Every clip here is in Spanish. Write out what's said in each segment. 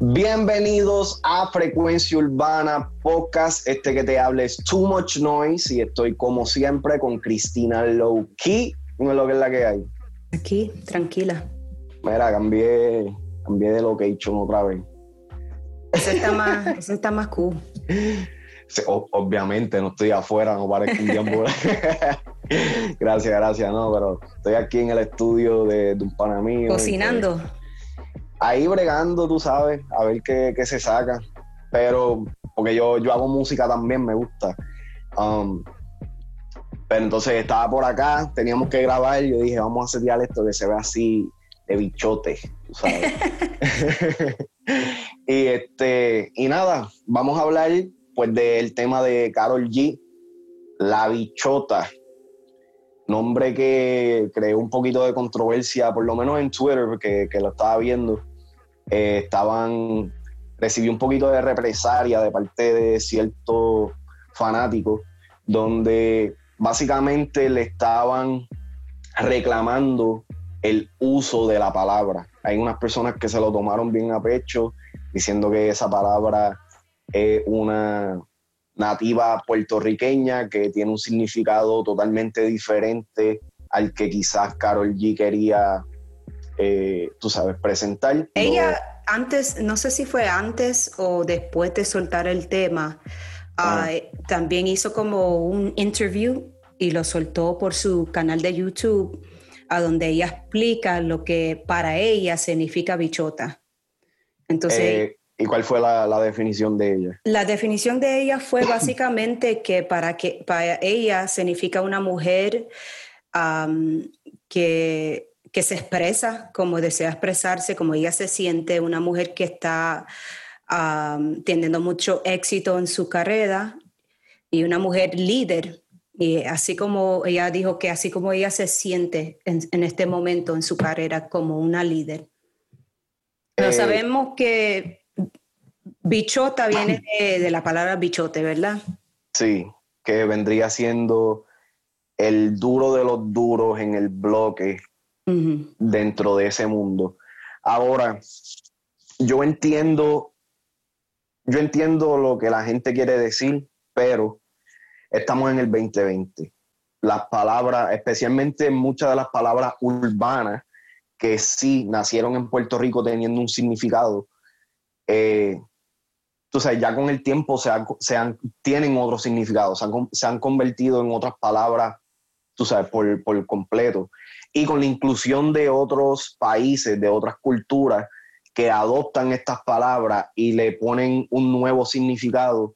Bienvenidos a Frecuencia Urbana Podcast. Este que te habla es Too Much Noise y estoy como siempre con Cristina Low Key. No es lo que es la que hay. Aquí, tranquila. Mira, cambié, cambié de location otra vez. Eso está más, eso está más cool. obviamente no estoy afuera, no parezco un tiempo. gracias, gracias, no, pero estoy aquí en el estudio de, un pana mío. Cocinando. ahí bregando, tú sabes, a ver qué, se saca. Pero, porque yo, yo hago música también, me gusta. Um, pero entonces estaba por acá, teníamos que grabar, yo dije, vamos a hacer esto que se ve así de bichote, tú sabes. y este, y nada, vamos a hablar pues del tema de Carol G, La Bichota, nombre que creó un poquito de controversia, por lo menos en Twitter, porque que lo estaba viendo, eh, estaban, recibió un poquito de represalia de parte de ciertos fanáticos, donde básicamente le estaban reclamando el uso de la palabra. Hay unas personas que se lo tomaron bien a pecho, diciendo que esa palabra es una nativa puertorriqueña que tiene un significado totalmente diferente al que quizás Carol G quería, eh, tú sabes, presentar. Ella antes, no sé si fue antes o después de soltar el tema, ah. Ah, también hizo como un interview y lo soltó por su canal de YouTube, a donde ella explica lo que para ella significa bichota. Entonces, eh, ¿Y cuál fue la, definición de ella? La definición de ella fue básicamente que para, que para ella significa una mujer que, que, se expresa como desea expresarse, como ella se siente, una mujer que está teniendo mucho éxito en su carrera y una mujer líder. Y así como ella dijo que así como ella se siente en, este momento en su carrera como una líder. Pero eh, sabemos que Bichota viene de, la palabra bichote, ¿verdad? Sí, que vendría siendo el duro de los duros en el bloque dentro de ese mundo. Ahora, yo entiendo, yo entiendo lo que la gente quiere decir, pero estamos en el 2020. Las palabras, especialmente muchas de las palabras urbanas, que sí nacieron en Puerto Rico teniendo un significado, eh, entonces ya con el tiempo se, han, tienen otro significado, se han, convertido en otras palabras, tú sabes, por, por completo. Y con la inclusión de otros países, de otras culturas que adoptan estas palabras y le ponen un nuevo significado,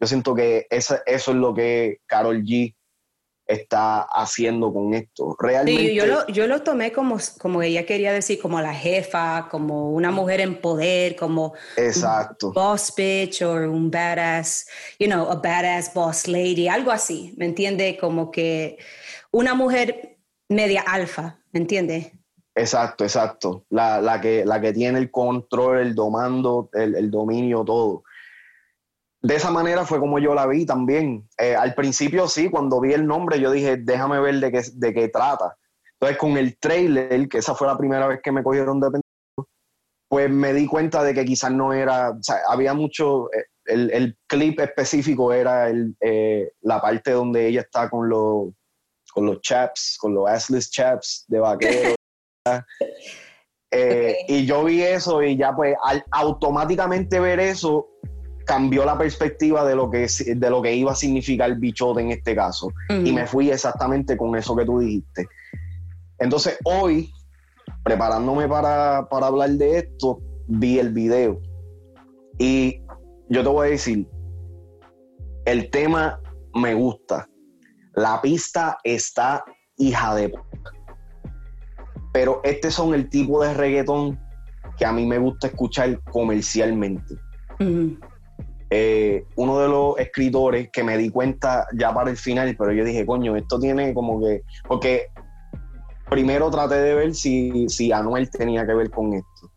yo siento que eso, eso es lo que Carol G está haciendo con esto. Realmente. yo, lo, yo lo tomé como, como ella quería decir, como la jefa, como una mujer en poder, como Exacto. un boss bitch o un badass, you know, a badass boss lady, algo así, ¿me entiende? Como que una mujer media alfa, ¿me entiende? Exacto, exacto. La, la, que, la que tiene el control, el domando, el, el dominio, todo de esa manera fue como yo la vi también. Eh, al principio sí, cuando vi el nombre yo dije, déjame ver de qué, de qué trata. Entonces con el trailer, que esa fue la primera vez que me cogieron de pendejo, pues me di cuenta de que quizás no era, o sea, había mucho, eh, el, clip específico era el, eh, la parte donde ella está con, los con los chaps, con los assless chaps de vaquero. Y yo vi eso y ya pues al automáticamente ver eso, cambió la perspectiva de lo que, de lo que iba a significar bichote en este caso. Y me fui exactamente con eso que tú dijiste. Entonces, hoy, preparándome para, hablar de esto, vi el video. Y yo te voy a decir, el tema me gusta. La pista está hija de... Pero este son el tipo de reggaetón que a mí me gusta escuchar comercialmente. Eh, uno de los escritores que me di cuenta ya para el final, pero yo dije, coño, esto tiene como que. Porque primero traté de ver si, si Anuel tenía que ver con esto.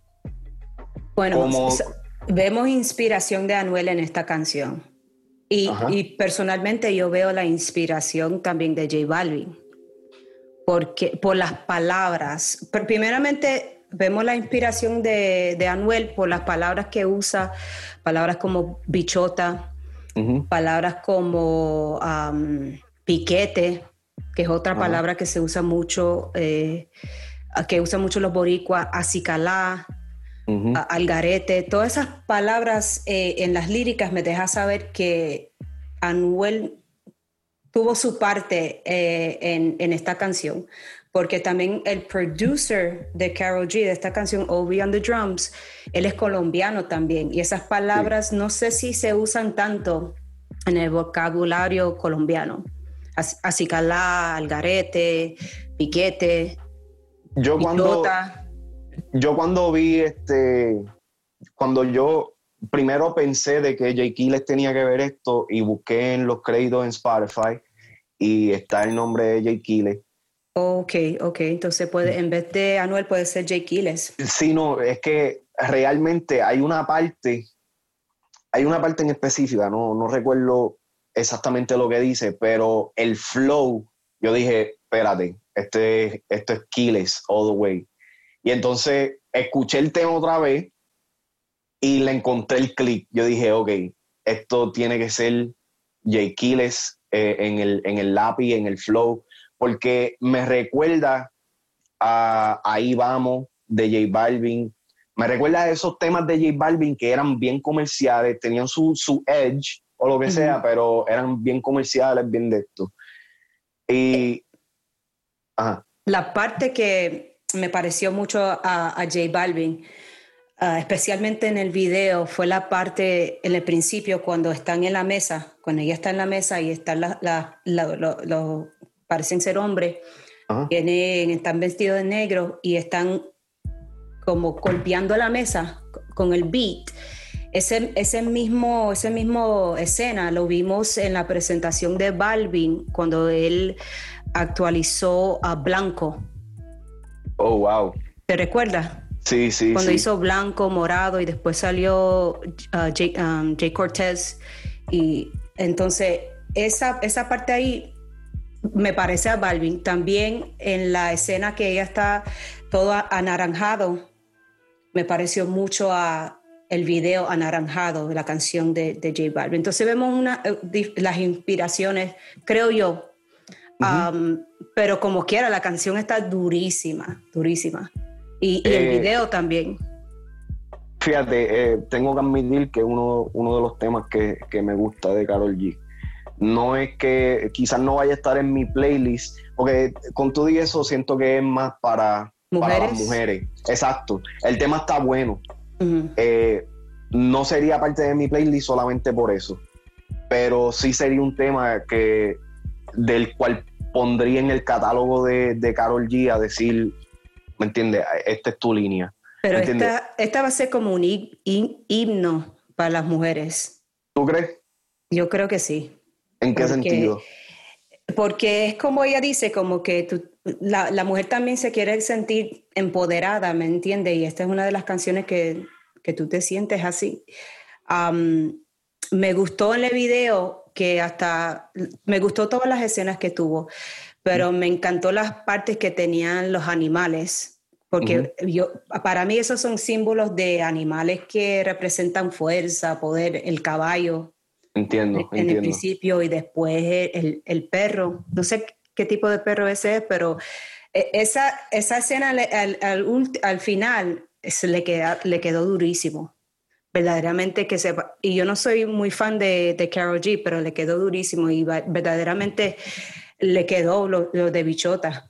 Bueno, vemos inspiración de Anuel en esta canción. Y, y, personalmente yo veo la inspiración también de J Balvin. porque, por las palabras. Pero primeramente vemos la inspiración de, de, Anuel por las palabras que usa, palabras como bichota, palabras como piquete, que es otra palabra que se usa mucho, eh, que usan mucho los boricuas, acicalá, algarete, todas esas palabras eh, en las líricas me deja saber que Anuel tuvo su parte eh, en, esta canción, porque también el producer de Carol G, de esta canción, Obi on the Drums, él es colombiano también, y esas palabras no sé si se usan tanto en el vocabulario colombiano. Acicalá, algarete, piquete, yo cuando, yo cuando vi este, cuando yo primero pensé de que Jake les tenía que ver esto y busqué en los créditos en Spotify y está el nombre de Jake Quiles. Ok, ok, entonces puede, en vez de Anuel puede ser Jake Quiles. Sí, no, es que realmente hay una parte, hay una parte en específica, no, no recuerdo exactamente lo que dice, pero el flow, yo dije, espérate, este, esto es Quiles all the way. Y entonces escuché el tema otra vez y le encontré el clic. Yo dije, ok, esto tiene que ser Jay Quiles eh, en, el, en el lápiz, en el flow, porque me recuerda a Ahí Vamos de J Balvin. Me recuerda a esos temas de J Balvin que eran bien comerciales, tenían su, su edge o lo que sea, pero eran bien comerciales, bien de esto. Y. La parte que me pareció mucho a, a J Balvin, ah, especialmente en el video, fue la parte en el principio cuando están en la mesa, cuando ella está en la mesa y están la, parecen ser hombres, están vestidos de negro y están como golpeando la mesa con el beat. Ese, ese, mismo, ese mismo escena lo vimos en la presentación de Balvin cuando él actualizó a Blanco Oh, wow. ¿Te recuerdas? Sí, sí. Cuando hizo blanco, morado y después salió uh, Jay, um, Cortez. Y entonces esa, esa parte ahí me parece a Balvin. También en la escena que ella está todo anaranjado, me pareció mucho a el video anaranjado de la canción de, de J Balvin. Entonces vemos una, eh, las inspiraciones, creo yo, pero como quiera, la canción está durísima, durísima. Y, el eh, video también. Fíjate, eh, tengo que admitir que uno, uno de los temas que, me gusta de Carol G. No es que quizás no vaya a estar en mi playlist, porque con todo y eso siento que es más para, las mujeres. Exacto. El tema está bueno. Eh, no sería parte de mi playlist solamente por eso. Pero sí sería un tema que del cual pondría en el catálogo de, de Carol G a decir, ¿me entiendes? Esta es tu línea. Pero esta, esta, va a ser como un himno para las mujeres. ¿Tú crees? Yo creo que sí. ¿En qué sentido? Porque es como ella dice, como que la, la, mujer también se quiere sentir empoderada, ¿me entiendes? Y esta es una de las canciones que, que tú te sientes así. me gustó en el video que hasta me gustó todas las escenas que tuvo, pero me encantó las partes que tenían los animales, porque yo, para mí esos son símbolos de animales que representan fuerza, poder, el caballo. Entiendo. En, el principio y después el, el, perro. No sé qué tipo de perro ese es, pero e, esa, esa escena al, al, al final se le, queda, le quedó durísimo verdaderamente que sepa. Y yo no soy muy fan de, de Carol G, pero le quedó durísimo y verdaderamente le quedó lo, de bichota.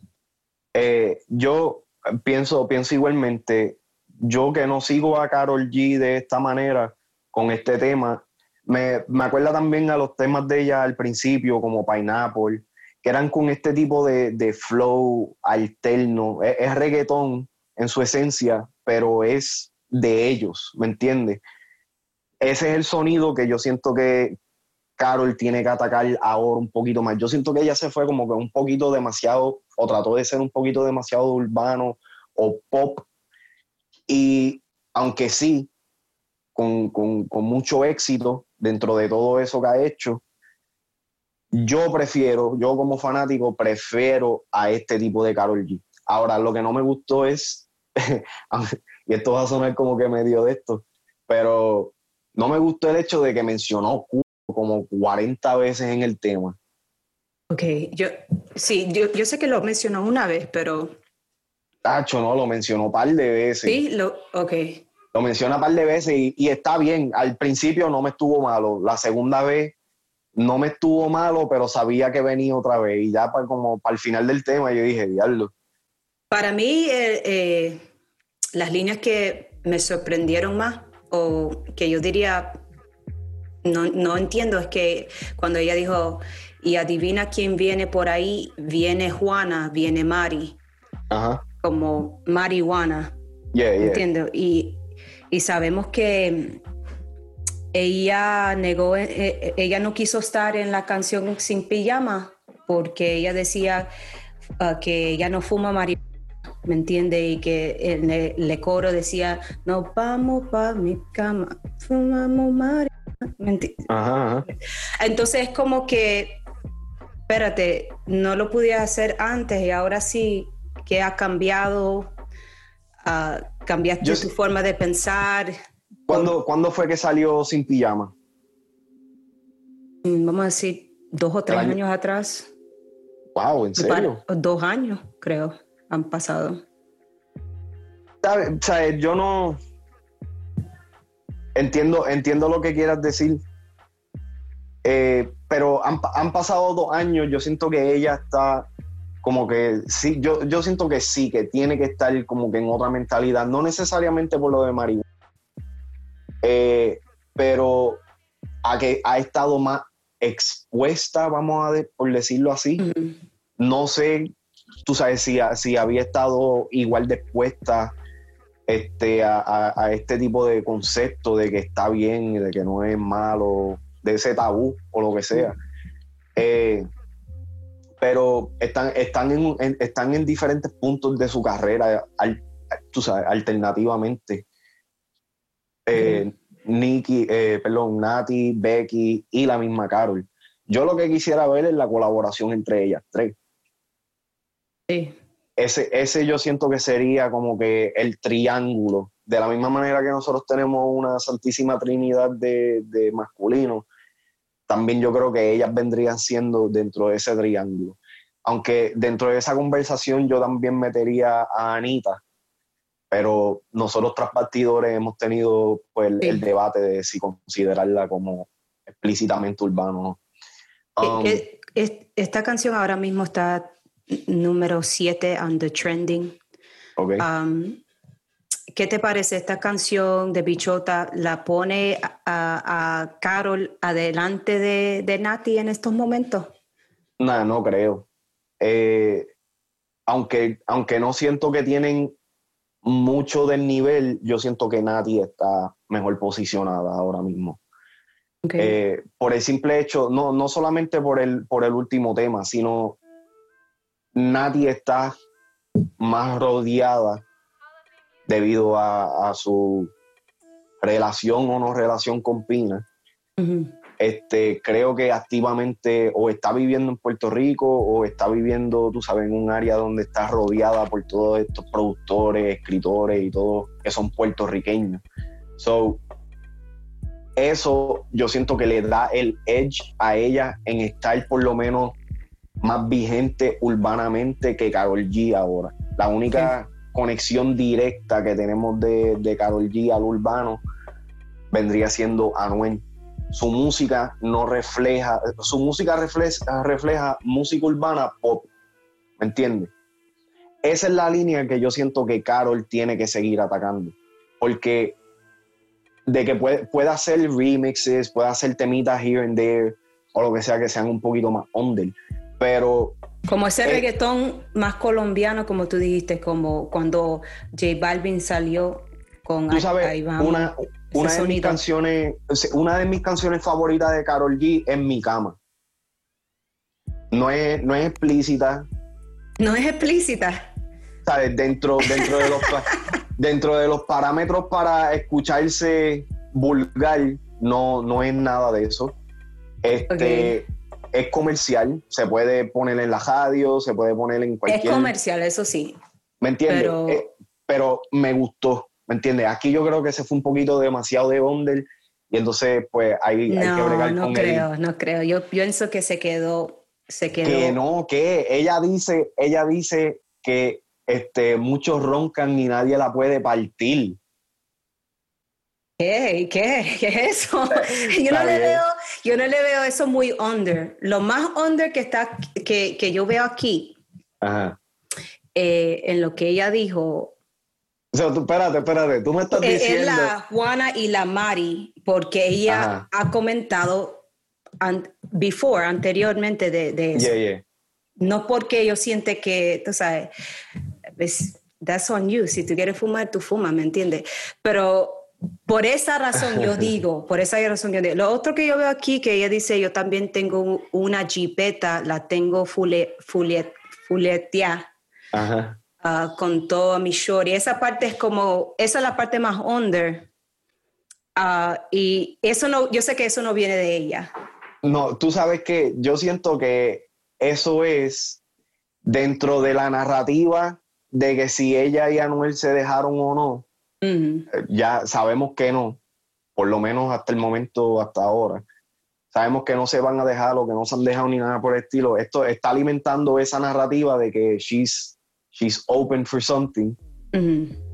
Eh, yo pienso, pienso igualmente, yo que no sigo a Carol G de esta manera, con este tema, me, me acuerda también a los temas de ella al principio, como Pineapple, que eran con este tipo de, de flow alterno. Es, es reggaetón en su esencia, pero es de ellos, ¿me entiendes? ese es el sonido que yo siento que Carol tiene que atacar ahora un poquito más. Yo siento que ella se fue como que un poquito demasiado, o trató de ser un poquito demasiado urbano o pop. Y aunque sí, con, mucho éxito dentro de todo eso que ha hecho, yo prefiero, yo como fanático, prefiero a este tipo de Carol G. Ahora, lo que no me gustó es, y esto va a sonar como que medio de esto, pero no me gustó el hecho de que mencionó como 40 veces en el tema. Ok, yo sí, yo, yo sé que lo mencionó una vez, pero... Tacho, no, lo mencionó un par de veces. Sí, lo, ok. Lo menciona un par de veces y, y, está bien. Al principio no me estuvo malo. La segunda vez no me estuvo malo, pero sabía que venía otra vez. Y ya para, como para el final del tema yo dije, diablo. Para mí, eh, eh, las líneas que me sorprendieron más, o que yo diría, no, no entiendo, es que cuando ella dijo, y adivina quién viene por ahí, viene Juana, viene Mari. Ajá. Como marihuana. Yeah, yeah. Entiendo. Y, y sabemos que ella negó, eh, eh, ella no quiso estar en la canción Sin Pijama porque ella decía uh, que ella no fuma marihuana, ¿me entiende? Y que el, el coro decía, no vamos para mi cama, fumamos marihuana. Ajá, ajá. Entonces es como que, espérate, no lo pude hacer antes y ahora sí que ha cambiado, uh, cambiaste Yo- tu forma de pensar. ¿Cuándo, ¿Cuándo fue que salió sin pijama? Mm, vamos a decir, dos o tres año- años atrás. Wow, ¿en serio? Dos años, creo, han pasado. ¿Sabes? O sea, yo no entiendo, entiendo lo que quieras decir. Eh, pero han, han pasado dos años, yo siento que ella está como que sí, yo, yo siento que sí, que tiene que estar como que en otra mentalidad, no necesariamente por lo de marihuana, eh, pero a que ha estado más expuesta, vamos a de- por decirlo así. No sé, tú sabes, si, si había estado igual de expuesta este, a, a- a este tipo de concepto de que está bien y de que no es malo, de ese tabú o lo que sea. Eh, pero están, están, en, en- están en diferentes puntos de su carrera, al- tú sabes, alternativamente. Eh, Nikki, eh, perdón, Nati, Becky y la misma Carol. Yo lo que quisiera ver es la colaboración entre ellas tres. Sí. Ese, ese yo siento que sería como que el triángulo. De la misma manera que nosotros tenemos una santísima trinidad de, de masculinos, también yo creo que ellas vendrían siendo dentro de ese triángulo. Aunque dentro de esa conversación yo también metería a Anita, pero nosotros tras partidores hemos tenido pues, el, Sí. el debate de si considerarla como explícitamente urbano Um, esta canción ahora mismo está número 7 on the trending. ok. Um, ¿Qué te parece esta canción de Bichota? ¿La pone a, Carol adelante de, de Nati en estos momentos? Nada, no creo. Eh, aunque, aunque no siento que tienen mucho del nivel, yo siento que Nati está mejor posicionada ahora mismo. Eh, por el simple hecho, no, no solamente por el, por el último tema, sino Nati está más rodeada debido a, a su relación o no relación con Pina este, creo que activamente o está viviendo en Puerto Rico o está viviendo, tú sabes, en un área donde está rodeada por todos estos productores, escritores y todo que son puertorriqueños. So, eso yo siento que le da el edge a ella en estar por lo menos más vigente urbanamente que Carol G ahora. La única conexión directa que tenemos de, de Carol G al urbano vendría siendo Anuel su música no refleja, su música refleja, refleja música urbana pop, ¿me entiendes? Esa es la línea que yo siento que Carol tiene que seguir atacando, porque de que puede, pueda hacer remixes, pueda hacer temitas here and there, o lo que sea que sean un poquito más under, pero Como ese Eh, reggaetón más colombiano, como tú dijiste, como cuando J Balvin salió con tú sabes, Ahí Vamos, una, una de mis canciones, una de mis canciones favoritas de Carol G es Mi Cama. No es, no es explícita, No es explícita. ¿sabes? Dentro, dentro, de los, dentro de los parámetros para escucharse vulgar, no, no es nada de eso. Este, es comercial, se puede poner en la radio, se puede poner en cualquier... Es comercial, eso sí. ¿Me entiendes? Pero, eh, pero me gustó, ¿me entiendes? Aquí yo creo que se fue un poquito demasiado de Bonder y entonces pues hay, no, hay que bregar no creo, No creo, yo pienso que se quedó, se quedó... Que no, que ella dice, ella dice que este, muchos roncan y nadie la puede partir. ¿Qué? ¿Qué? ¿Qué es eso? Yo no, le veo, yo no le veo eso muy under. Lo más under que, está, que, que yo veo aquí, eh, en lo que ella dijo. O sea, tú, espérate, espérate, tú me estás diciendo. Es la Juana y la Mari, porque ella ha comentado before, anteriormente de, de eso. No porque yo siente que, tú sabes, that's on you. Si tú quieres fumar, tú fumas, ¿me entiendes? Pero por esa razón yo digo, por esa razón yo digo. Lo otro que yo veo aquí, que ella dice, yo también tengo una jipeta, la tengo fule, fuletea ah, con todo mi short. Y esa parte es como, esa es la parte más under. Ah, y eso no, yo sé que eso no viene de ella. No, tú sabes que yo siento que eso es dentro de la narrativa de que si ella y Anuel se dejaron o no eh, ya sabemos que no, por lo menos hasta el momento, hasta ahora. Sabemos que no se van a dejar o que no se han dejado ni nada por el estilo. Esto está alimentando esa narrativa de que she's, she's open for something.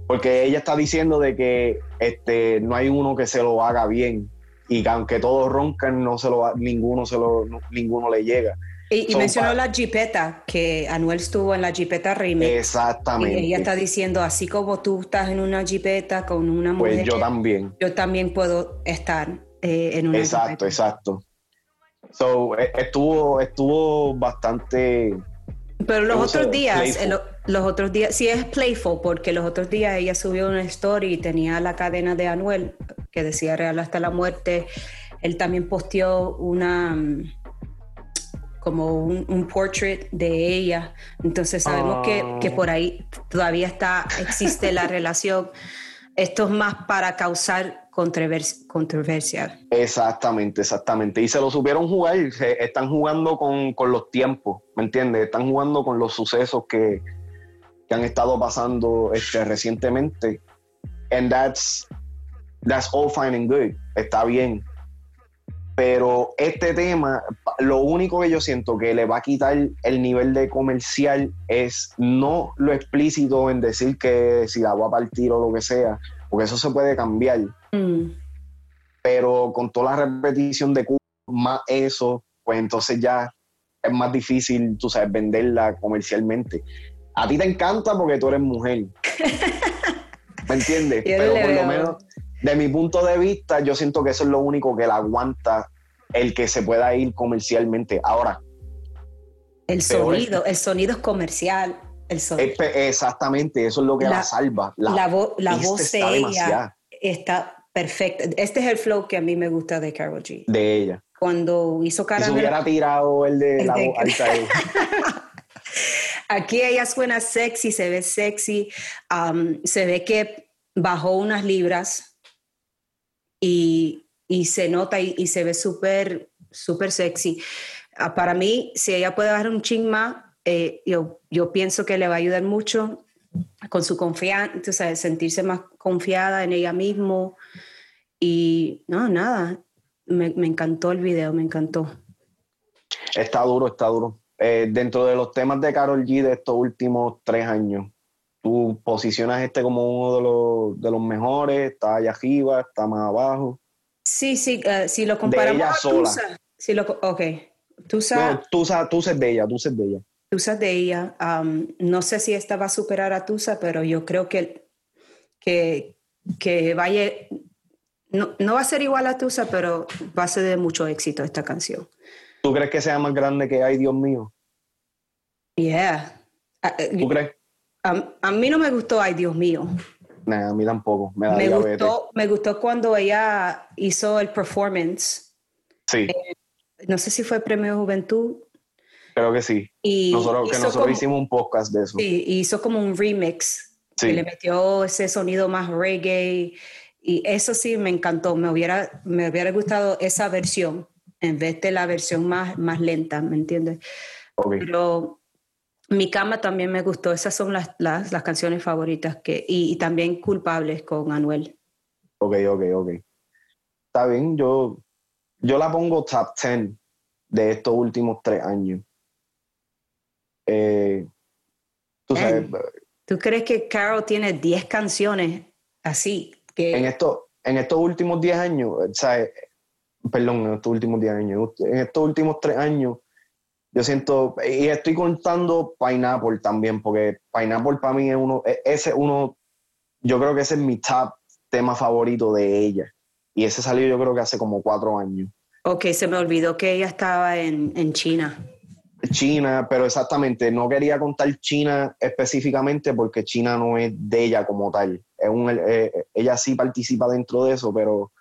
Porque ella está diciendo de que este, no hay uno que se lo haga bien y que aunque todos roncan, no se lo, ninguno, se lo, ninguno le llega. Y, mencionó la Jeepeta, que Anuel estuvo en la Jeepeta Remix. Exactamente. Y ella está diciendo, así como tú estás en una Jeepeta con una pues mujer. Pues yo también. Yo también puedo estar eh, en una Exacto, exacto. So, e, estuvo, estuvo bastante. Pero los otros días, los otros días, sí es playful, porque los otros días ella subió una story y tenía la cadena de Anuel que decía Real hasta la muerte. Él también posteó una como un, portrait de ella. Entonces sabemos que, que, por ahí todavía está, existe la relación. Esto es más para causar controversia. Exactamente, exactamente. Y se lo supieron jugar, están jugando con, con, los tiempos, ¿me entiendes? Están jugando con los sucesos que, que han estado pasando este, recientemente. And that's, that's all fine and good. Está bien. Pero este tema, lo único que yo siento que le va a quitar el nivel de comercial es no lo explícito en decir que si la voy a partir o lo que sea, porque eso se puede cambiar. Mm. Pero con toda la repetición de más eso, pues entonces ya es más difícil, tú sabes, venderla comercialmente. A ti te encanta porque tú eres mujer. ¿Me entiendes? Pero por lo menos de mi punto de vista, yo siento que eso es lo único que la aguanta el que se pueda ir comercialmente. Ahora. El sonido, el sonido es comercial. El sonido. exactamente, eso es lo que la, salva. La, la, voz de ella está perfecta. Este es el flow que a mí me gusta de Carol G. De ella. Cuando hizo cara. Si hubiera tirado el de la voz alta. Aquí ella suena sexy, se ve sexy, um, se ve que bajó unas libras y, se nota y, se ve súper, súper sexy. Ah, para mí, si ella puede dar un ching más, eh, yo, yo pienso que le va a ayudar mucho con su confianza, sentirse más confiada en ella mismo. Y no, nada, me, encantó el video, me encantó. Está duro, está duro. Eh, dentro de los temas de Carol G de estos últimos tres años, tú posicionas este como uno de los, de los mejores, está allá arriba, está más abajo. Sí, sí, uh, si lo comparamos de ella sola. si lo, ok, Tusa, no, Tusa, Tusa es de ella, Tusa es de ella. Tusa es de ella. Um, no sé si esta va a superar a Tusa, pero yo creo que, que, que vaya, no, no va a ser igual a Tusa, pero va a ser de mucho éxito esta canción. ¿Tú crees que sea más grande que Ay Dios mío? Yeah. Uh, ¿Tú crees? A, mí no me gustó, ay Dios mío. a mí tampoco. Me, me gustó, me gustó cuando ella hizo el performance. Sí. Eh, no sé si fue Premio Juventud. Creo que sí. Y nosotros, que nosotros hicimos un podcast de eso. Sí, hizo como un remix. Sí. Y le metió ese sonido más reggae. Y eso sí me encantó. Me hubiera, me hubiera gustado esa versión. en vez de la versión más, más lenta, ¿me entiendes? Pero mi cama también me gustó, esas son las, las, las canciones favoritas que, y, también culpables con Anuel. Ok, ok, ok. Está bien, yo, yo la pongo top 10 de estos últimos tres años. Eh, ¿tú, sabes, ¿Tú crees que Carol tiene 10 canciones así? Que... En, esto, en estos últimos 10 años, ¿sabes? perdón, en estos últimos 10 años, en estos últimos 3 años, yo siento, y estoy contando Pineapple también, porque Pineapple para mí es uno, e, ese uno, yo creo que ese es mi top tema favorito de ella. Y ese salió yo creo que hace como cuatro años. Ok, se me olvidó que ella estaba en, en China. China, pero exactamente, no quería contar China específicamente porque China no es de ella como tal. Es un, eh, ella sí participa dentro de eso, pero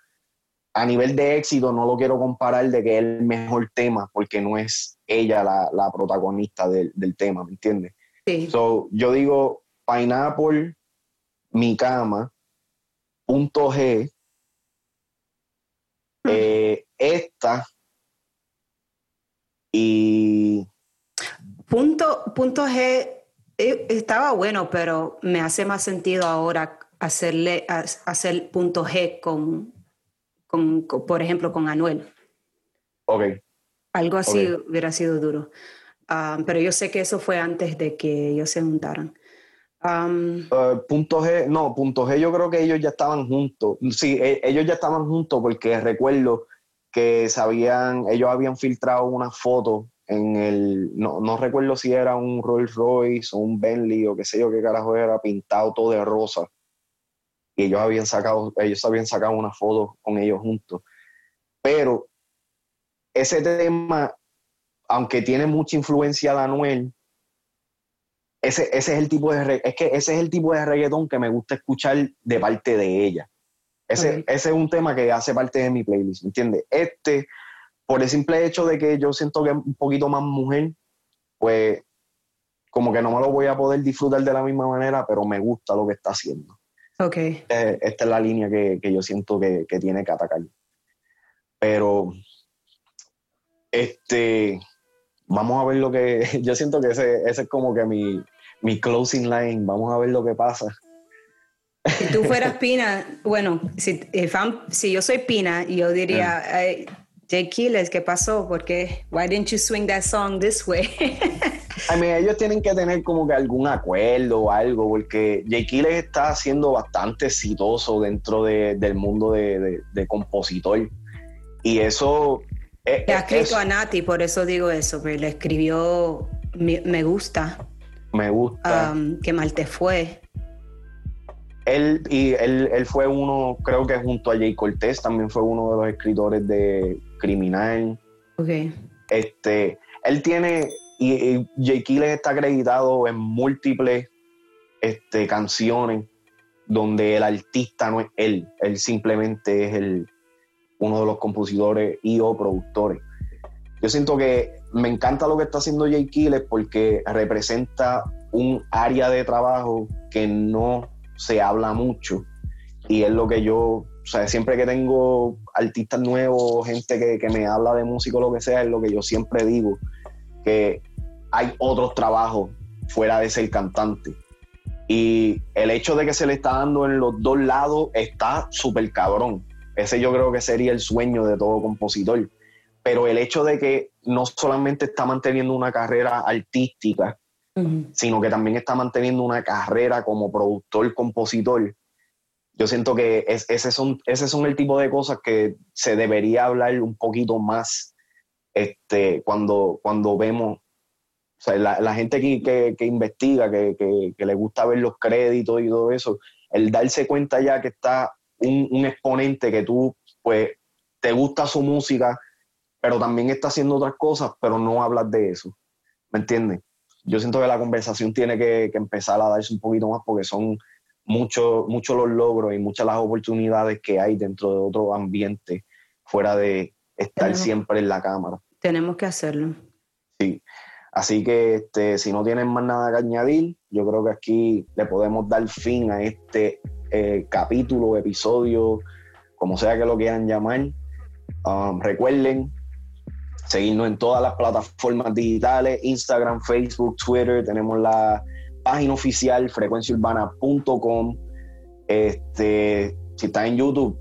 a nivel de éxito no lo quiero comparar de que es el mejor tema, porque no es ella la, protagonista del, tema, ¿me entiendes? Sí. So, yo digo Pineapple, Mi Cama, Punto G, eh, esta y... Punto, punto G eh, estaba bueno, pero me hace más sentido ahora hacerle hacer punto G con con, por ejemplo, con Anuel. Ok. Algo así hubiera sido duro. Ah, pero yo sé que eso fue antes de que ellos se juntaran. Eh, punto G, no, punto G yo creo que ellos ya estaban juntos. Sí, e, ellos ya estaban juntos porque recuerdo que sabían, ellos habían filtrado una foto en el, no, no, recuerdo si era un Rolls Royce o un Bentley o qué sé yo qué carajo era, pintado todo de rosa y ellos habían sacado, ellos habían sacado una foto con ellos juntos. Pero ese tema, aunque tiene mucha influencia de Anuel, ese, ese es el tipo de es que ese es el tipo de reggaetón que me gusta escuchar de parte de ella. Ese, ese es un tema que hace parte de mi playlist, ¿entiendes? Este, por el simple hecho de que yo siento que es un poquito más mujer, pues como que no me lo voy a poder disfrutar de la misma manera, pero me gusta lo que está haciendo. Okay. Eh, esta es la línea que, yo siento que, tiene que atacar. Pero, este, vamos a ver lo que, yo siento que ese, ese es como que mi, mi closing line, vamos a ver lo que pasa. Si tú fueras Pina, bueno, si, si yo soy Pina, yo diría, ah. Jay Quiles, ¿qué pasó? Porque, why didn't you swing that song this way? I mean, ellos tienen que tener como que algún acuerdo o algo, porque Jay Quiles está siendo bastante exitoso dentro del mundo de, compositor. Y eso... Es, le ha escrito a Nati, por eso digo eso, pero le escribió Me, gusta. Me gusta. Um, que mal te fue. Él, y él, él, fue uno, creo que junto a Jay Cortés, también fue uno de los escritores de Criminal. Ok. Este, él tiene, y, Jay está acreditado en múltiples este, canciones donde el artista no es él, él simplemente es el, uno de los compositores y o productores. Yo siento que me encanta lo que está haciendo Jay Kiles porque representa un área de trabajo que no se habla mucho y es lo que yo, o sea, siempre que tengo artistas nuevos, gente que, me habla de música o lo que sea, es lo que yo siempre digo, que hay otros trabajos fuera de ser cantante. Y el hecho de que se le está dando en los dos lados está súper cabrón. Ese yo creo que sería el sueño de todo compositor. Pero el hecho de que no solamente está manteniendo una carrera artística, sino que también está manteniendo una carrera como productor, compositor. Yo siento que es, ese, son, ese son el tipo de cosas que se debería hablar un poquito más este, cuando, cuando vemos, o sea, la, gente que, que, investiga, que, que, le gusta ver los créditos y todo eso, el darse cuenta ya que está un, un exponente que tú, pues, te gusta su música, pero también está haciendo otras cosas, pero no hablas de eso. ¿Me entiendes? yo siento que la conversación tiene que, empezar a darse un poquito más porque son muchos muchos los logros y muchas las oportunidades que hay dentro de otro ambiente fuera de estar siempre en la cámara. Tenemos que hacerlo. Sí. Así que este, si no tienen más nada que añadir, yo creo que aquí le podemos dar fin a este eh, capítulo, episodio, como sea que lo quieran llamar. Um, recuerden seguirnos en todas las plataformas digitales, Instagram, Facebook, Twitter, tenemos la página oficial frecuenciaurbana.com. Este, si estás en YouTube,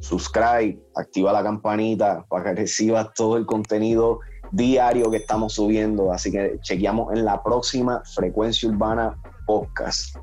subscribe, activa la campanita para que recibas todo el contenido diario que estamos subiendo. Así que chequeamos en la próxima Frecuencia Urbana Podcast.